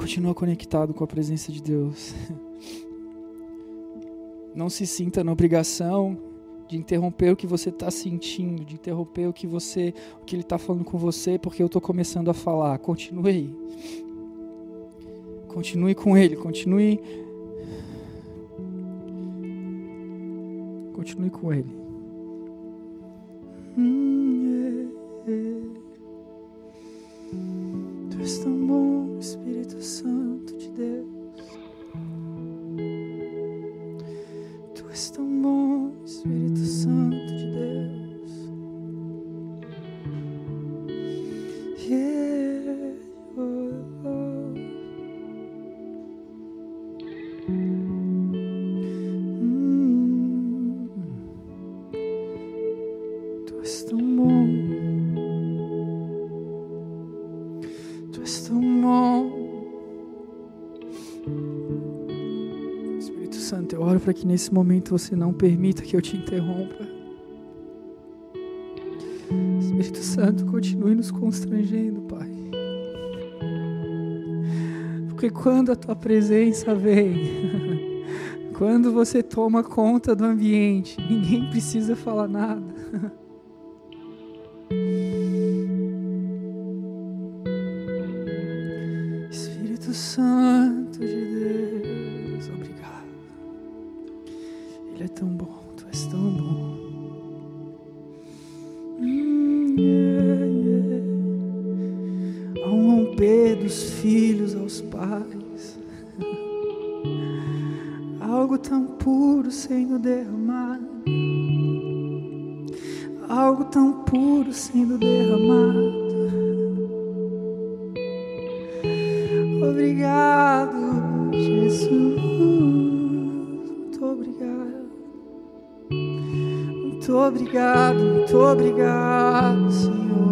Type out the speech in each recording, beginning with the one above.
Continua conectado com a presença de Deus. Não se sinta na obrigação de interromper o que você está sentindo, de interromper o que você, o que Ele está falando com você, porque eu estou começando a falar. Continue aí. Continue com Ele, continue. Continue com Ele. Tu és tão bom. Espírito Santo, eu oro para que nesse momento você não permita que eu te interrompa. Espírito Santo, continue nos constrangendo, Pai. Porque quando a tua presença vem, quando você toma conta do ambiente, ninguém precisa falar nada. Obrigado, Jesus. Muito obrigado. Muito obrigado, muito obrigado, Senhor.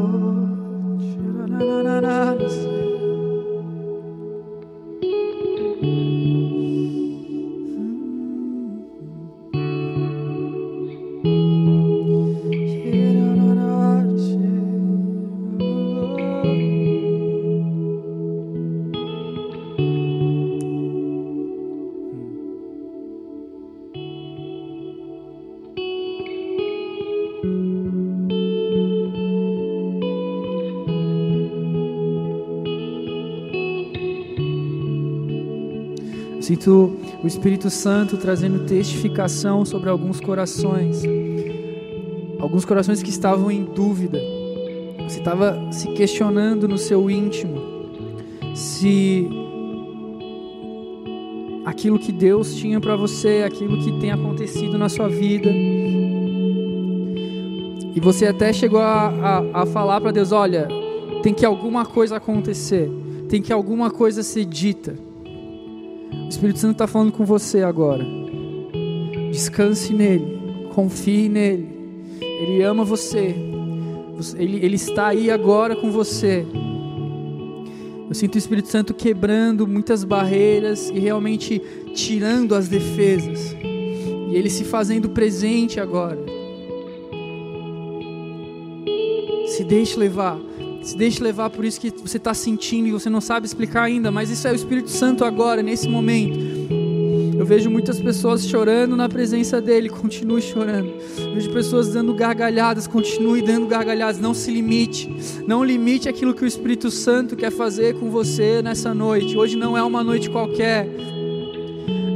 Sinto o Espírito Santo trazendo testificação sobre alguns corações. Alguns corações que estavam em dúvida. Você estava se questionando no seu íntimo se aquilo que Deus tinha para você, aquilo que tem acontecido na sua vida. E você até chegou a, a, a falar para Deus: olha, tem que alguma coisa acontecer, tem que alguma coisa ser dita. O Espírito Santo está falando com você agora. Descanse nele, confie nele. Ele ama você. Ele, ele está aí agora com você. Eu sinto o Espírito Santo quebrando muitas barreiras e realmente tirando as defesas. E ele se fazendo presente agora. Se deixe levar. Se deixe levar por isso que você está sentindo e você não sabe explicar ainda, mas isso é o Espírito Santo agora, nesse momento. Eu vejo muitas pessoas chorando na presença dele, continue chorando. Eu vejo pessoas dando gargalhadas, continue dando gargalhadas. Não se limite, não limite aquilo que o Espírito Santo quer fazer com você nessa noite. Hoje não é uma noite qualquer,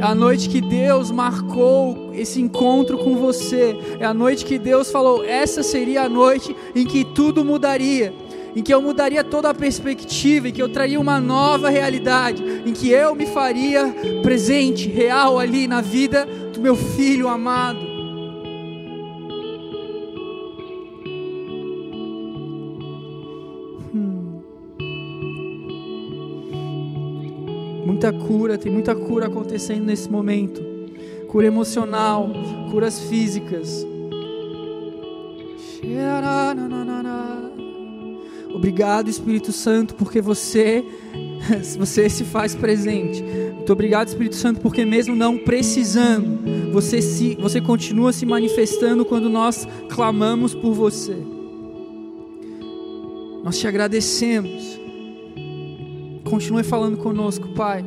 é a noite que Deus marcou esse encontro com você. É a noite que Deus falou: essa seria a noite em que tudo mudaria em que eu mudaria toda a perspectiva, em que eu traria uma nova realidade, em que eu me faria presente, real ali na vida do meu filho amado. Muita cura, tem muita cura acontecendo nesse momento. Cura emocional, curas físicas. Obrigado, Espírito Santo, porque você você se faz presente. Muito obrigado, Espírito Santo, porque mesmo não precisando, você se você continua se manifestando quando nós clamamos por você. Nós te agradecemos. continue falando conosco, Pai.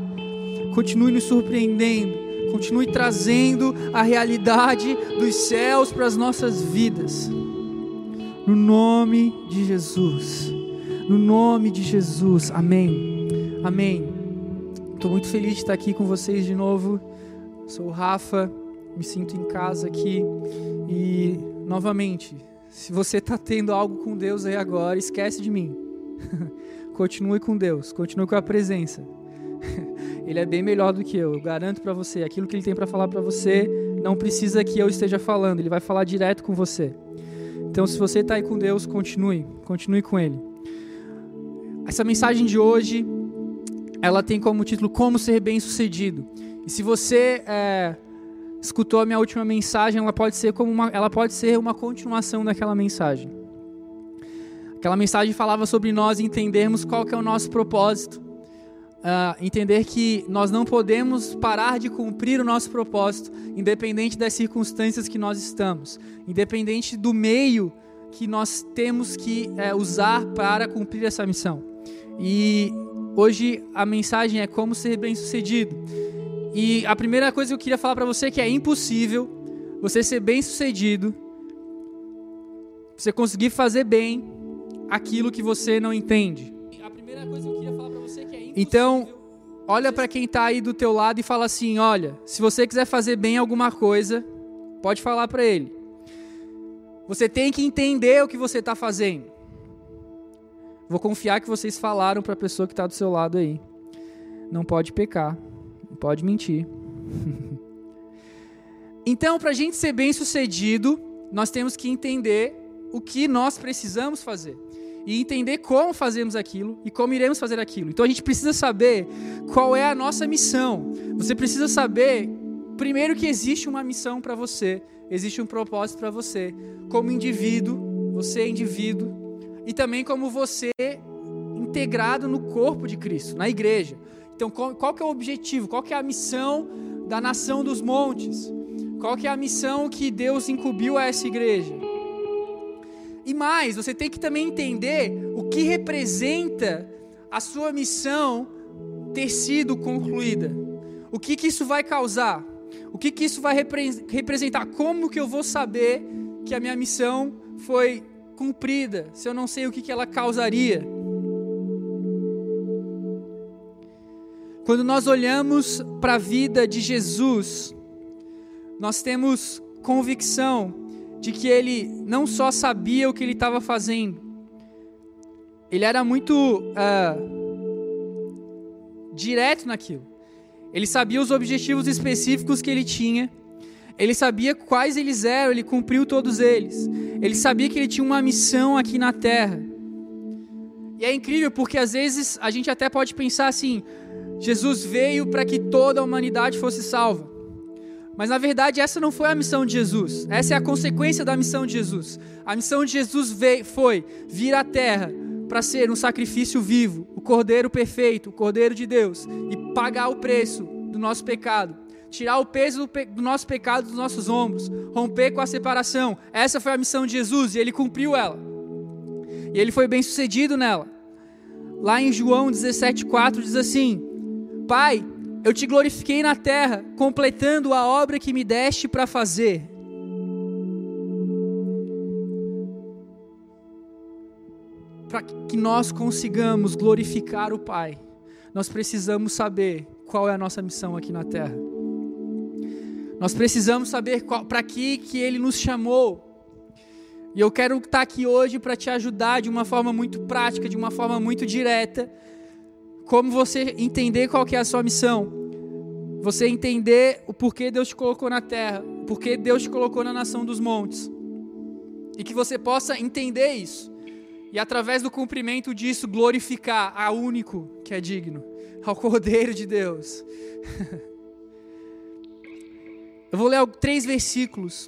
Continue nos surpreendendo. Continue trazendo a realidade dos céus para as nossas vidas. No nome de Jesus. No nome de Jesus. Amém. Amém. Estou muito feliz de estar aqui com vocês de novo. Sou o Rafa, me sinto em casa aqui. E, novamente, se você está tendo algo com Deus aí agora, esquece de mim. continue com Deus, continue com a presença. Ele é bem melhor do que eu, eu garanto para você. Aquilo que ele tem para falar para você, não precisa que eu esteja falando, ele vai falar direto com você. Então, se você está aí com Deus, continue, continue com Ele. Essa mensagem de hoje, ela tem como título Como Ser Bem-Sucedido. E se você é, escutou a minha última mensagem, ela pode ser como uma, ela pode ser uma continuação daquela mensagem. Aquela mensagem falava sobre nós entendermos qual é o nosso propósito uh, entender que nós não podemos parar de cumprir o nosso propósito, independente das circunstâncias que nós estamos, independente do meio que nós temos que uh, usar para cumprir essa missão. E hoje a mensagem é como ser bem-sucedido. E a primeira coisa que eu queria falar para você é que é impossível você ser bem-sucedido, você conseguir fazer bem aquilo que você não entende. É que é então, olha para quem está aí do teu lado e fala assim: olha, se você quiser fazer bem alguma coisa, pode falar para ele. Você tem que entender o que você está fazendo. Vou confiar que vocês falaram para a pessoa que está do seu lado aí. Não pode pecar, não pode mentir. então, para a gente ser bem sucedido, nós temos que entender o que nós precisamos fazer e entender como fazemos aquilo e como iremos fazer aquilo. Então a gente precisa saber qual é a nossa missão. Você precisa saber, primeiro, que existe uma missão para você, existe um propósito para você, como indivíduo, você é indivíduo, e também como você integrado no corpo de Cristo, na igreja. Então, qual, qual que é o objetivo? Qual que é a missão da nação dos montes? Qual que é a missão que Deus incumbiu a essa igreja? E mais, você tem que também entender o que representa a sua missão ter sido concluída. O que, que isso vai causar? O que, que isso vai repre representar? Como que eu vou saber que a minha missão foi cumprida se eu não sei o que, que ela causaria? Quando nós olhamos para a vida de Jesus, nós temos convicção de que ele não só sabia o que ele estava fazendo, ele era muito uh, direto naquilo. Ele sabia os objetivos específicos que ele tinha. Ele sabia quais eles eram, ele cumpriu todos eles. Ele sabia que ele tinha uma missão aqui na terra. E é incrível porque às vezes a gente até pode pensar assim: Jesus veio para que toda a humanidade fosse salva. Mas na verdade, essa não foi a missão de Jesus. Essa é a consequência da missão de Jesus. A missão de Jesus veio, foi vir à terra para ser um sacrifício vivo, o Cordeiro perfeito, o Cordeiro de Deus, e pagar o preço do nosso pecado, tirar o peso do, nosso pecado dos nossos ombros, romper com a separação. Essa foi a missão de Jesus e ele cumpriu ela. E ele foi bem sucedido nela. Lá em João 17,4 diz assim: Pai, eu te glorifiquei na terra, completando a obra que me deste para fazer. Para que nós consigamos glorificar o Pai, nós precisamos saber qual é a nossa missão aqui na terra. Nós precisamos saber para que, que Ele nos chamou. E eu quero estar aqui hoje para te ajudar de uma forma muito prática, de uma forma muito direta, como você entender qual que é a sua missão. Você entender o porquê Deus te colocou na terra, o porquê Deus te colocou na nação dos montes. E que você possa entender isso. E através do cumprimento disso glorificar a único que é digno, ao Cordeiro de Deus. Eu vou ler três versículos.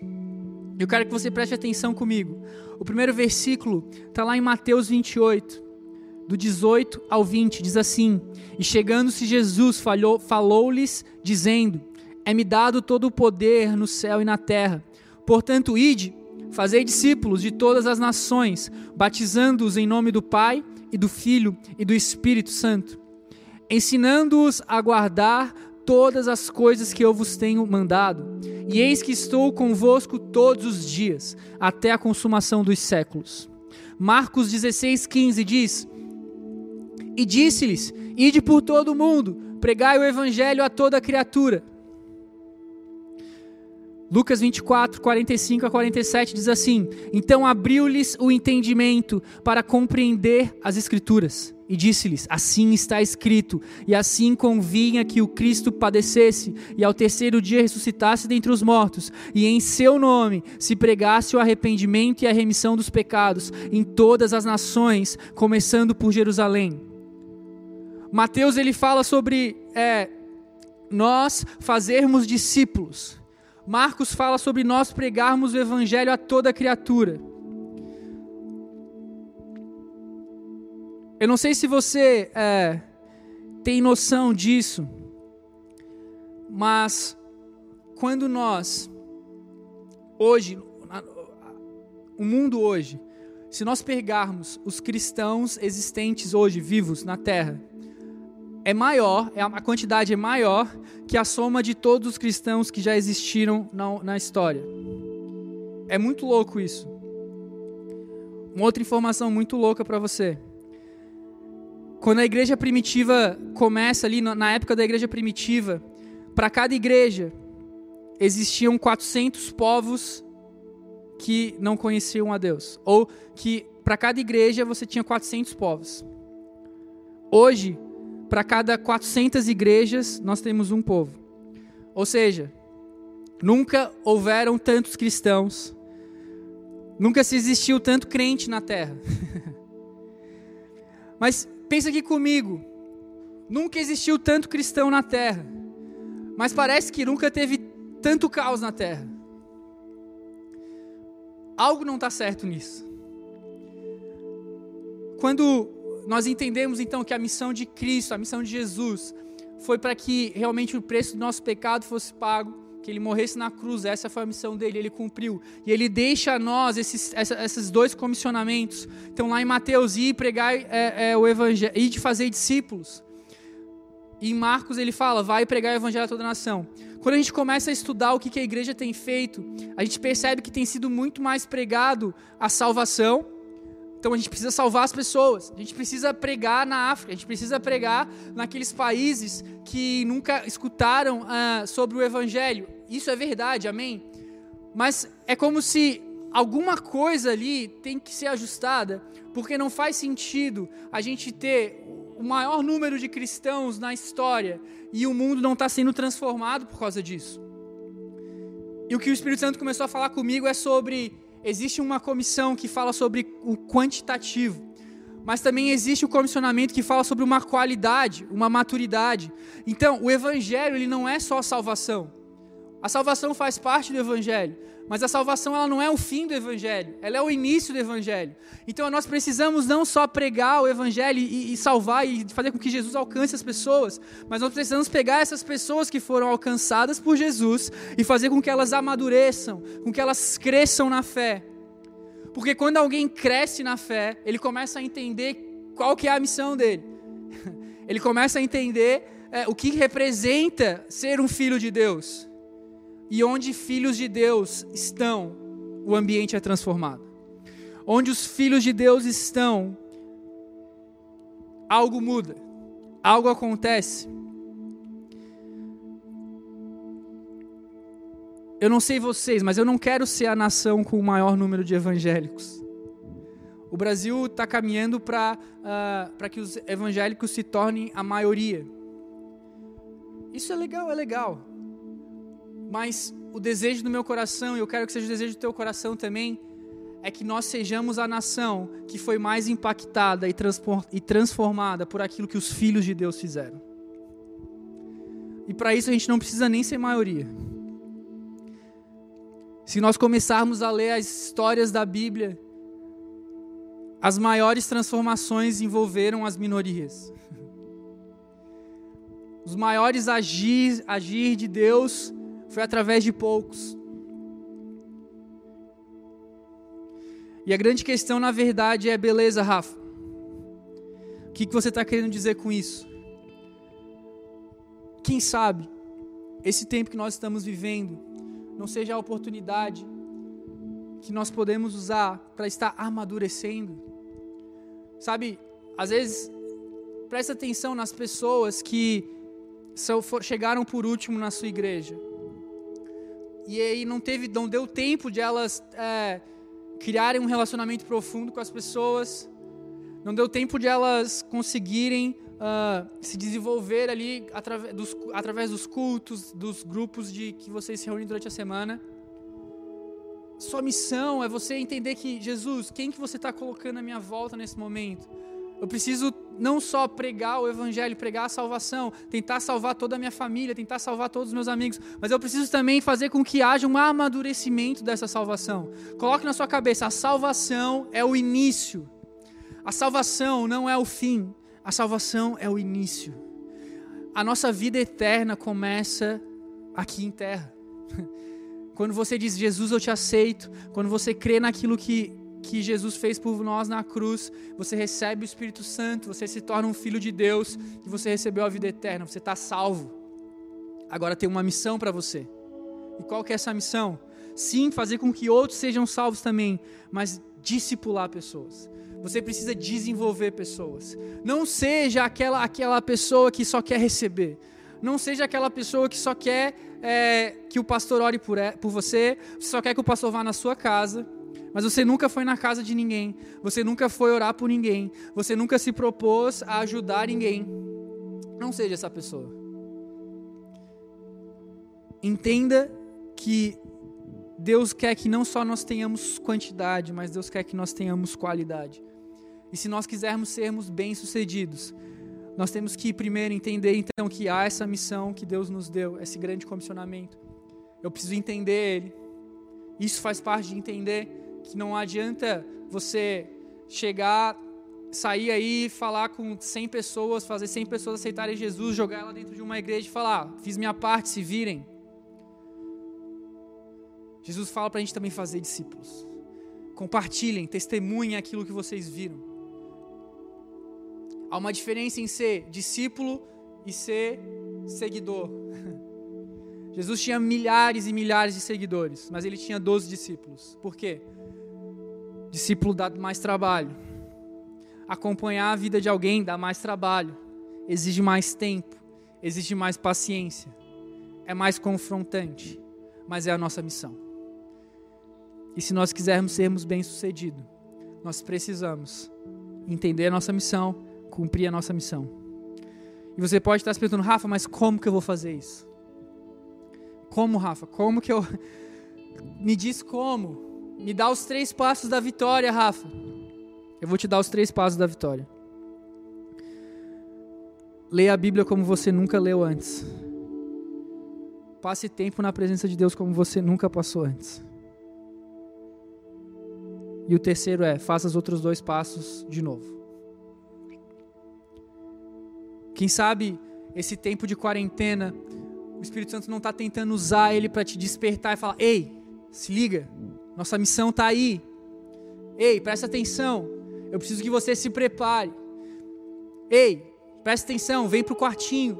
Eu quero que você preste atenção comigo. O primeiro versículo está lá em Mateus 28 do 18 ao 20, diz assim: E chegando-se Jesus, falou-lhes, dizendo: É-me dado todo o poder no céu e na terra. Portanto, ide, fazei discípulos de todas as nações, batizando-os em nome do Pai e do Filho e do Espírito Santo, ensinando-os a guardar todas as coisas que eu vos tenho mandado. E eis que estou convosco todos os dias, até a consumação dos séculos. Marcos 16, 15 diz: E disse-lhes: Ide por todo o mundo, pregai o evangelho a toda criatura. Lucas 24, 45 a 47 diz assim: Então abriu-lhes o entendimento para compreender as Escrituras, e disse-lhes: Assim está escrito, e assim convinha que o Cristo padecesse, e ao terceiro dia ressuscitasse dentre os mortos, e em seu nome se pregasse o arrependimento e a remissão dos pecados em todas as nações, começando por Jerusalém. Mateus ele fala sobre é, nós fazermos discípulos. Marcos fala sobre nós pregarmos o evangelho a toda criatura. Eu não sei se você é, tem noção disso, mas quando nós, hoje, o mundo hoje, se nós pegarmos os cristãos existentes hoje, vivos na Terra, é maior, é a quantidade é maior que a soma de todos os cristãos que já existiram na, na história. É muito louco isso. Uma outra informação muito louca para você. Quando a igreja primitiva começa ali, na época da igreja primitiva, para cada igreja existiam 400 povos que não conheciam a Deus. Ou que para cada igreja você tinha 400 povos. Hoje, para cada 400 igrejas, nós temos um povo. Ou seja, nunca houveram tantos cristãos, nunca se existiu tanto crente na terra. mas pensa aqui comigo, nunca existiu tanto cristão na terra, mas parece que nunca teve tanto caos na terra. Algo não está certo nisso. Quando nós entendemos então que a missão de Cristo, a missão de Jesus, foi para que realmente o preço do nosso pecado fosse pago, que ele morresse na cruz, essa foi a missão dele, ele cumpriu. E ele deixa a nós esses, esses dois comissionamentos. Então, lá em Mateus, ir pregar é, é, o evangelho, ir de fazer discípulos. E em Marcos ele fala, vai pregar o evangelho a toda a nação. Quando a gente começa a estudar o que, que a igreja tem feito, a gente percebe que tem sido muito mais pregado a salvação, então a gente precisa salvar as pessoas, a gente precisa pregar na África, a gente precisa pregar naqueles países que nunca escutaram uh, sobre o Evangelho. Isso é verdade, amém? Mas é como se alguma coisa ali tem que ser ajustada, porque não faz sentido a gente ter o maior número de cristãos na história e o mundo não está sendo transformado por causa disso. E o que o Espírito Santo começou a falar comigo é sobre existe uma comissão que fala sobre o quantitativo, mas também existe o comissionamento que fala sobre uma qualidade, uma maturidade. Então, o evangelho ele não é só salvação. A salvação faz parte do evangelho, mas a salvação ela não é o fim do evangelho, ela é o início do evangelho. Então nós precisamos não só pregar o evangelho e, e, salvar e fazer com que Jesus alcance as pessoas, mas nós precisamos pegar essas pessoas que foram alcançadas por Jesus e fazer com que elas amadureçam, com que elas cresçam na fé. Porque quando alguém cresce na fé, ele começa a entender qual que é a missão dele. Ele começa a entender é, o que representa ser um filho de Deus. E onde filhos de Deus estão, o ambiente é transformado. Onde os filhos de Deus estão, algo muda, algo acontece. Eu não sei vocês, mas eu não quero ser a nação com o maior número de evangélicos. O Brasil está caminhando para uh, que os evangélicos se tornem a maioria. Isso é legal, é legal. Mas o desejo do meu coração, e eu quero que seja o desejo do teu coração também, é que nós sejamos a nação que foi mais impactada e transformada por aquilo que os filhos de Deus fizeram. E para isso a gente não precisa nem ser maioria. Se nós começarmos a ler as histórias da Bíblia, as maiores transformações envolveram as minorias. Os maiores agir, agir de Deus foi através de poucos. E a grande questão, na verdade, é: beleza, Rafa, o que, que você está querendo dizer com isso? quem sabe, esse tempo que nós estamos vivendo não seja a oportunidade que nós podemos usar para estar amadurecendo. Sabe, às vezes, presta atenção nas pessoas que chegaram por último na sua igreja. E aí não teve, não deu tempo de elas é, criarem um relacionamento profundo com as pessoas. Não deu tempo de elas conseguirem uh, se desenvolver ali através dos, através dos cultos, dos grupos de que vocês se reúnem durante a semana. Sua missão é você entender que Jesus, quem que você está colocando à minha volta nesse momento? Eu preciso não só pregar o evangelho, pregar a salvação, tentar salvar toda a minha família, tentar salvar todos os meus amigos, mas eu preciso também fazer com que haja um amadurecimento dessa salvação. Coloque na sua cabeça, a salvação é o início. A salvação não é o fim. A salvação é o início. A nossa vida eterna começa aqui em terra. Quando você diz, Jesus, eu te aceito, quando você crê naquilo que, que Jesus fez por nós na cruz, você recebe o Espírito Santo, você se torna um filho de Deus e você recebeu a vida eterna, você está salvo. Agora tem uma missão para você. E qual que é essa missão? Sim, fazer com que outros sejam salvos também, mas discipular pessoas. Você precisa desenvolver pessoas. Não seja aquela, aquela pessoa que só quer receber. Não seja aquela pessoa que só quer é, que o pastor ore por, por você, só quer que o pastor vá na sua casa, mas você nunca foi na casa de ninguém, você nunca foi orar por ninguém, você nunca se propôs a ajudar ninguém. Não seja essa pessoa. Entenda que Deus quer que não só nós tenhamos quantidade, mas Deus quer que nós tenhamos qualidade. E se nós quisermos sermos bem-sucedidos, nós temos que primeiro entender então que há essa missão que Deus nos deu, esse grande comissionamento. Eu preciso entender ele. Isso faz parte de entender que não adianta você chegar, sair aí, falar com 100 pessoas, fazer 100 pessoas aceitarem Jesus, jogar ela dentro de uma igreja e falar: "Fiz minha parte, se virem". Jesus fala para a gente também fazer discípulos. Compartilhem, testemunhem aquilo que vocês viram. Há uma diferença em ser discípulo e ser seguidor. Jesus tinha milhares e milhares de seguidores, mas ele tinha 12 discípulos. Por quê? Discípulo dá mais trabalho. Acompanhar a vida de alguém dá mais trabalho, exige mais tempo, exige mais paciência, é mais confrontante, mas é a nossa missão. E se nós quisermos sermos bem-sucedidos, nós precisamos entender a nossa missão, cumprir a nossa missão. E você pode estar se perguntando, Rafa, mas como que eu vou fazer isso? Como, Rafa? Como que eu. Me diz como. Me dá os três passos da vitória, Rafa. Eu vou te dar os três passos da vitória. Leia a Bíblia como você nunca leu antes. Passe tempo na presença de Deus como você nunca passou antes. E o terceiro é: faça os outros dois passos de novo. Quem sabe esse tempo de quarentena, o Espírito Santo não está tentando usar ele para te despertar e falar: ei, se liga, nossa missão está aí. Ei, presta atenção, eu preciso que você se prepare. Ei, presta atenção, vem para o quartinho.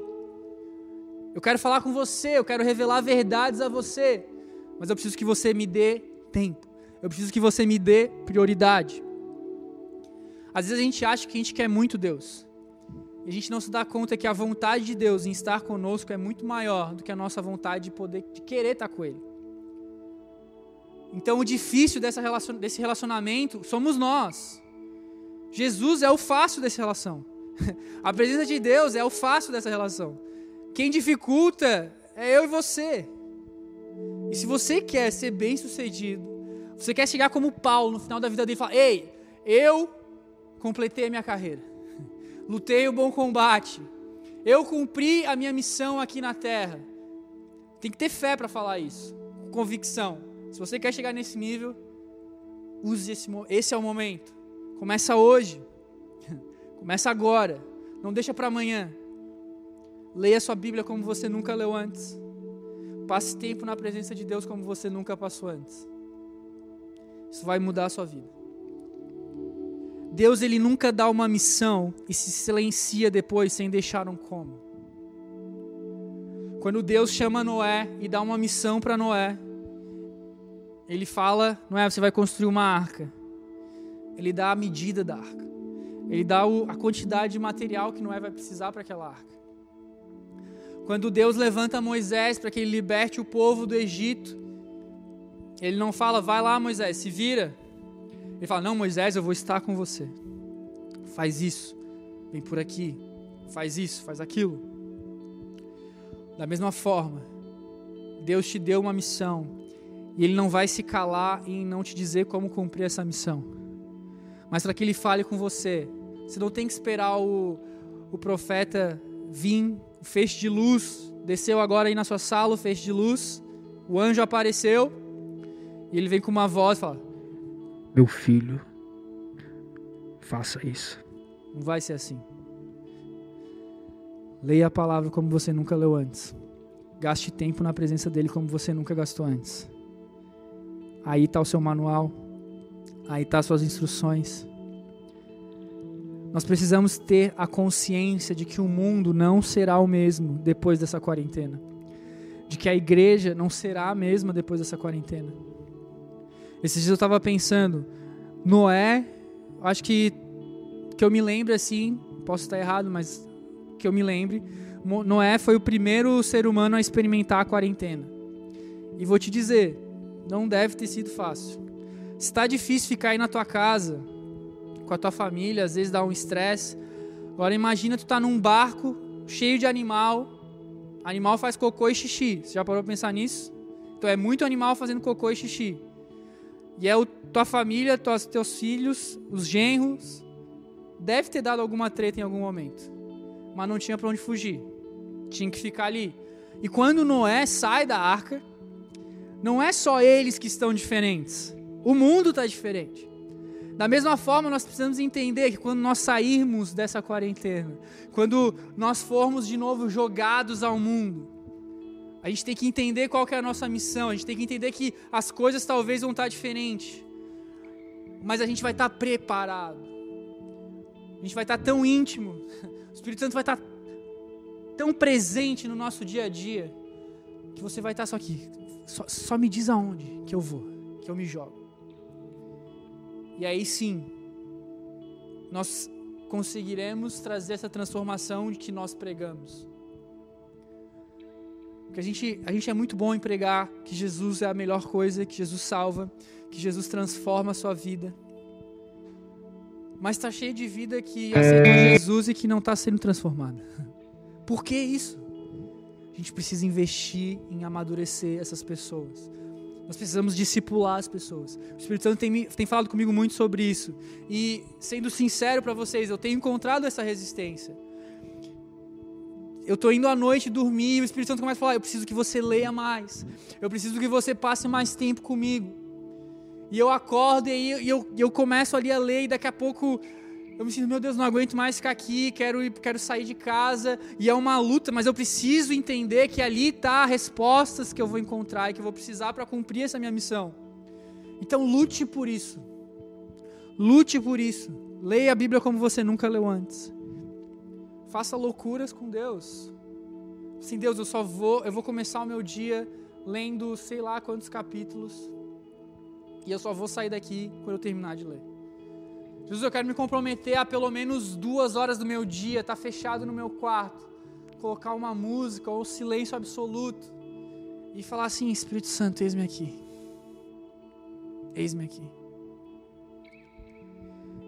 Eu quero falar com você, eu quero revelar verdades a você, mas eu preciso que você me dê tempo. Eu preciso que você me dê prioridade. Às vezes a gente acha que a gente quer muito Deus. A gente não se dá conta que a vontade de Deus em estar conosco é muito maior do que a nossa vontade de poder de querer estar com Ele. Então o difícil relacion, desse relacionamento somos nós. Jesus é o fácil dessa relação. A presença de Deus é o fácil dessa relação. Quem dificulta é eu e você. E se você quer ser bem sucedido, você quer chegar como Paulo no final da vida dele e falar: Ei, eu completei a minha carreira lutei o bom combate, eu cumpri a minha missão aqui na terra. Tem que ter fé para falar isso, convicção. Se você quer chegar nesse nível, use esse, esse é o momento. Começa hoje. Começa agora. Não deixa para amanhã. Leia sua Bíblia como você nunca leu antes. Passe tempo na presença de Deus como você nunca passou antes. Isso vai mudar a sua vida. Deus ele nunca dá uma missão e se silencia depois sem deixar um como. Quando Deus chama Noé e dá uma missão para Noé, ele fala: Noé, você vai construir uma arca. Ele dá a medida da arca. Ele dá a quantidade de material que Noé vai precisar para aquela arca. Quando Deus levanta Moisés para que ele liberte o povo do Egito, ele não fala, vai lá, Moisés, se vira. Ele fala, não, Moisés, eu vou estar com você. Faz isso, vem por aqui, faz isso, faz aquilo. Da mesma forma, Deus te deu uma missão e Ele não vai se calar em não te dizer como cumprir essa missão. Mas para que Ele fale com você, você não tem que esperar o, o profeta vir o feixe de luz desceu agora aí na sua sala, o feixe de luz. O anjo apareceu e ele vem com uma voz e fala: Meu filho, faça isso. Não vai ser assim. Leia a palavra como você nunca leu antes. Gaste tempo na presença dele como você nunca gastou antes. Aí está o seu manual. Aí está suas instruções. Nós precisamos ter a consciência de que o mundo não será o mesmo depois dessa quarentena. De que a igreja não será a mesma depois dessa quarentena. Esses dias eu estava pensando, Noé, acho que que eu me lembre assim, posso estar errado, mas que eu me lembre, Noé foi o primeiro ser humano a experimentar a quarentena. E vou te dizer, não deve ter sido fácil. Se está difícil ficar aí na tua casa, com a tua família, às vezes dá um estresse. Agora imagina tu tá num barco cheio de animal, animal faz cocô e xixi. Você já parou para pensar nisso? Então é muito animal fazendo cocô e xixi. E é tua família, tuas, teus filhos, os genros, deve ter dado alguma treta em algum momento. Mas não tinha para onde fugir. Tinha que ficar ali. E quando Noé sai da arca, não é só eles que estão diferentes. O mundo está diferente. Da mesma forma, nós precisamos entender que quando nós sairmos dessa quarentena, quando nós formos de novo jogados ao mundo, a gente tem que entender qual que é a nossa missão, a gente tem que entender que as coisas talvez vão estar diferentes, mas a gente vai estar preparado, a gente vai estar tão íntimo, o Espírito Santo vai estar tão presente no nosso dia a dia, que você vai estar só aqui, só, só me diz aonde que eu vou, que eu me jogo. E aí sim, nós conseguiremos trazer essa transformação de que nós pregamos. Porque a gente, a gente é muito bom em pregar que Jesus é a melhor coisa, que Jesus salva, que Jesus transforma a sua vida. Mas está cheio de vida que aceitou Jesus e que não está sendo transformada. Por que isso? A gente precisa investir em amadurecer essas pessoas. Nós precisamos discipular as pessoas. O Espírito Santo tem, tem falado comigo muito sobre isso. E, sendo sincero para vocês, eu tenho encontrado essa resistência. Eu estou indo à noite dormir e o Espírito Santo começa a falar: Eu preciso que você leia mais. Eu preciso que você passe mais tempo comigo. E eu acordo e eu, eu começo ali a ler e daqui a pouco eu me sinto, meu Deus, não aguento mais ficar aqui, quero, quero sair de casa, e é uma luta, mas eu preciso entender que ali está respostas que eu vou encontrar e que eu vou precisar para cumprir essa minha missão. Então lute por isso. Lute por isso. Leia a Bíblia como você nunca leu antes. Faça loucuras com Deus. Sim, Deus, eu só vou, eu vou começar o meu dia lendo sei lá quantos capítulos. E eu só vou sair daqui quando eu terminar de ler. Jesus, eu quero me comprometer a pelo menos duas horas do meu dia, estar tá fechado no meu quarto, colocar uma música ou silêncio absoluto e falar assim: Espírito Santo, eis-me aqui. Eis-me aqui.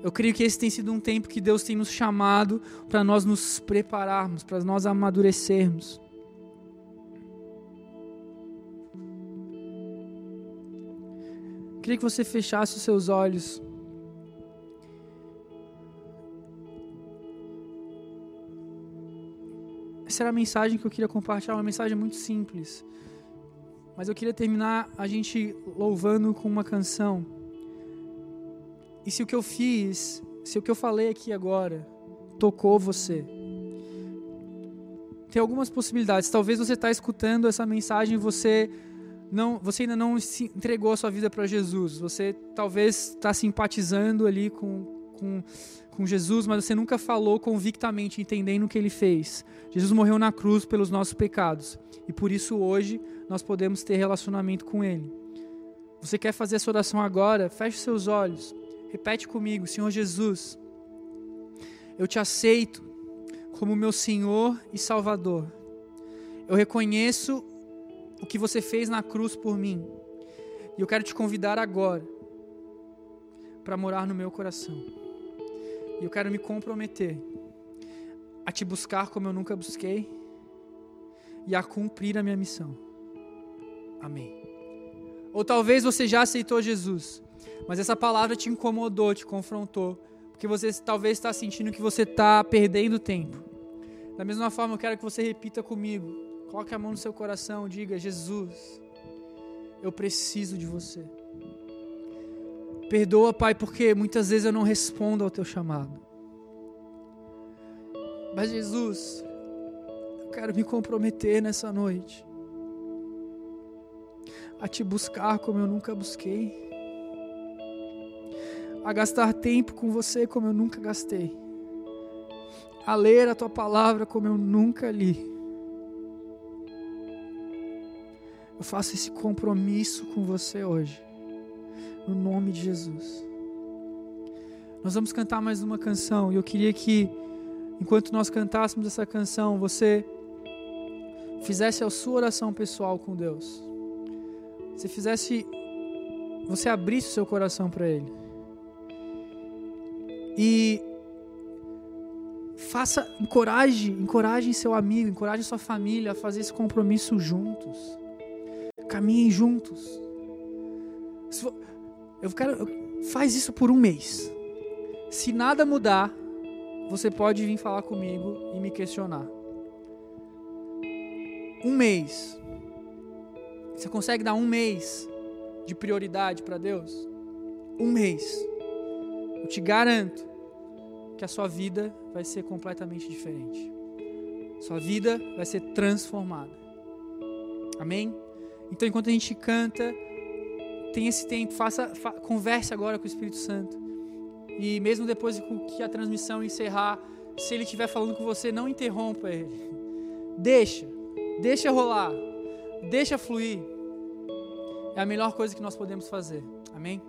Eu creio que esse tem sido um tempo que Deus tem nos chamado para nós nos prepararmos, para nós amadurecermos. Eu queria que você fechasse os seus olhos. Essa era a mensagem que eu queria compartilhar, uma mensagem muito simples. Mas eu queria terminar a gente louvando com uma canção. E se o que eu fiz, se o que eu falei aqui agora tocou você, tem algumas possibilidades. Talvez você está escutando essa mensagem e você não, você ainda não entregou a sua vida para Jesus. Você talvez está simpatizando ali com, com, com Jesus, mas você nunca falou convictamente, entendendo o que ele fez. Jesus morreu na cruz pelos nossos pecados. E por isso hoje nós podemos ter relacionamento com ele. Você quer fazer essa oração agora? Feche seus olhos. Repete comigo, Senhor Jesus. Eu te aceito como meu Senhor e Salvador. Eu reconheço o que você fez na cruz por mim. E eu quero te convidar agora para morar no meu coração. E eu quero me comprometer a te buscar como eu nunca busquei e a cumprir a minha missão. Amém. Ou talvez você já aceitou Jesus, mas essa palavra te incomodou, te confrontou, porque você talvez está sentindo que você está perdendo tempo. Da mesma forma, eu quero que você repita comigo. Coloque a mão no seu coração, diga: Jesus, eu preciso de você. Perdoa, Pai, porque muitas vezes eu não respondo ao teu chamado. Mas, Jesus, eu quero me comprometer nessa noite a te buscar como eu nunca busquei, a gastar tempo com você como eu nunca gastei, a ler a tua palavra como eu nunca li. Eu faço esse compromisso com você hoje no nome de Jesus. Nós vamos cantar mais uma canção e eu queria que, enquanto nós cantássemos essa canção, você fizesse a sua oração pessoal com Deus. Você fizesse, você abrisse o seu coração para Ele. E faça, encoraje, encoraje seu amigo, encoraje sua família a fazer esse compromisso juntos. Caminhem juntos. Eu quero. Faz isso por um mês. Se nada mudar, você pode vir falar comigo e me questionar. Um mês. Você consegue dar um mês de prioridade para Deus? Um mês. Eu te garanto que a sua vida vai ser completamente diferente. Sua vida vai ser transformada. Amém? Então, enquanto a gente canta tem esse tempo, faça, fa, converse agora com o Espírito Santo. E mesmo depois que a transmissão encerrar, se ele estiver falando com você, não interrompa ele. Deixa, deixa rolar, deixa fluir. É a melhor coisa que nós podemos fazer. Amém?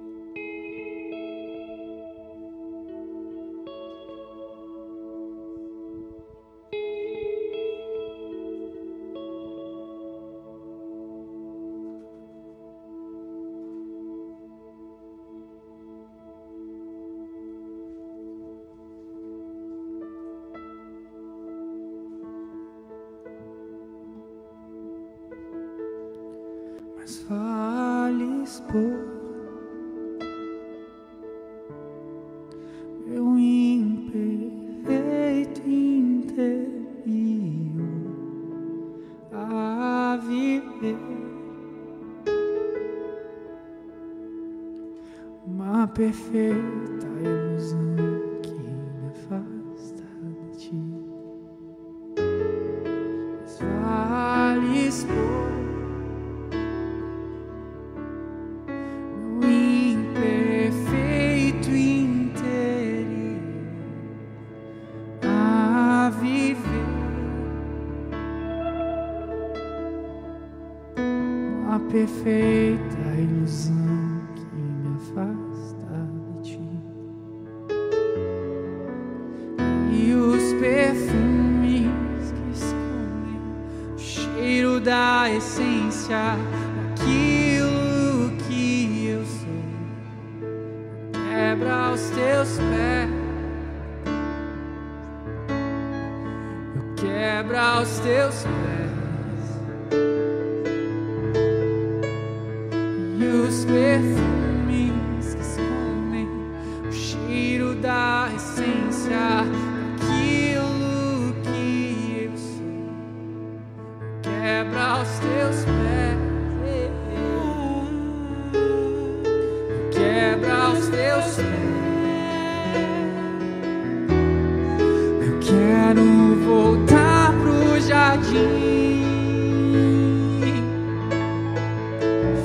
Voltar pro jardim.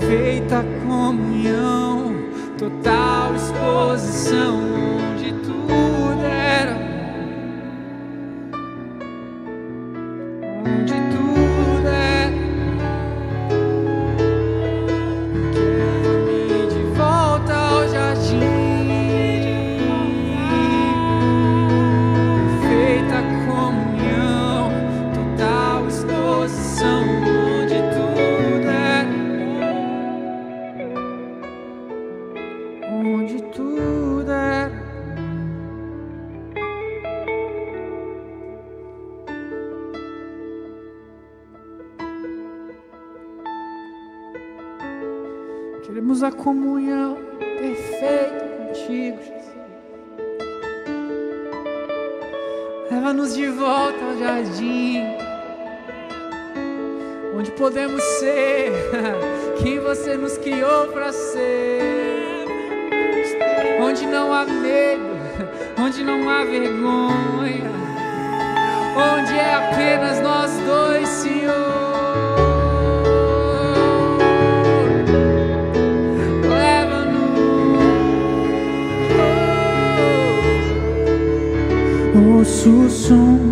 Feita comunhão, total exposição Leva-nos de volta ao jardim, onde podemos ser quem você nos criou para ser, onde não há medo, onde não há vergonha, onde é apenas nós dois, Senhor. 诉说。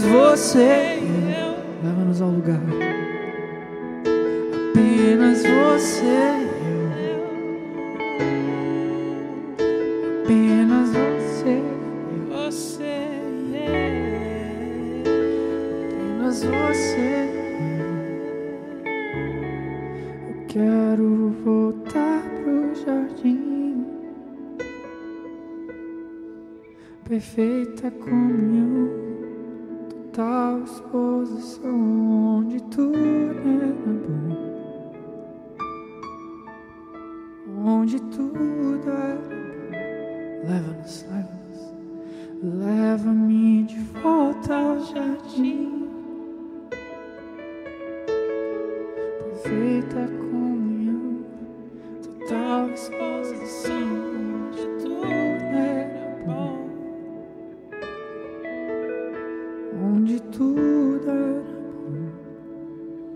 apenas você. Leva-nos ao lugar. Apenas você.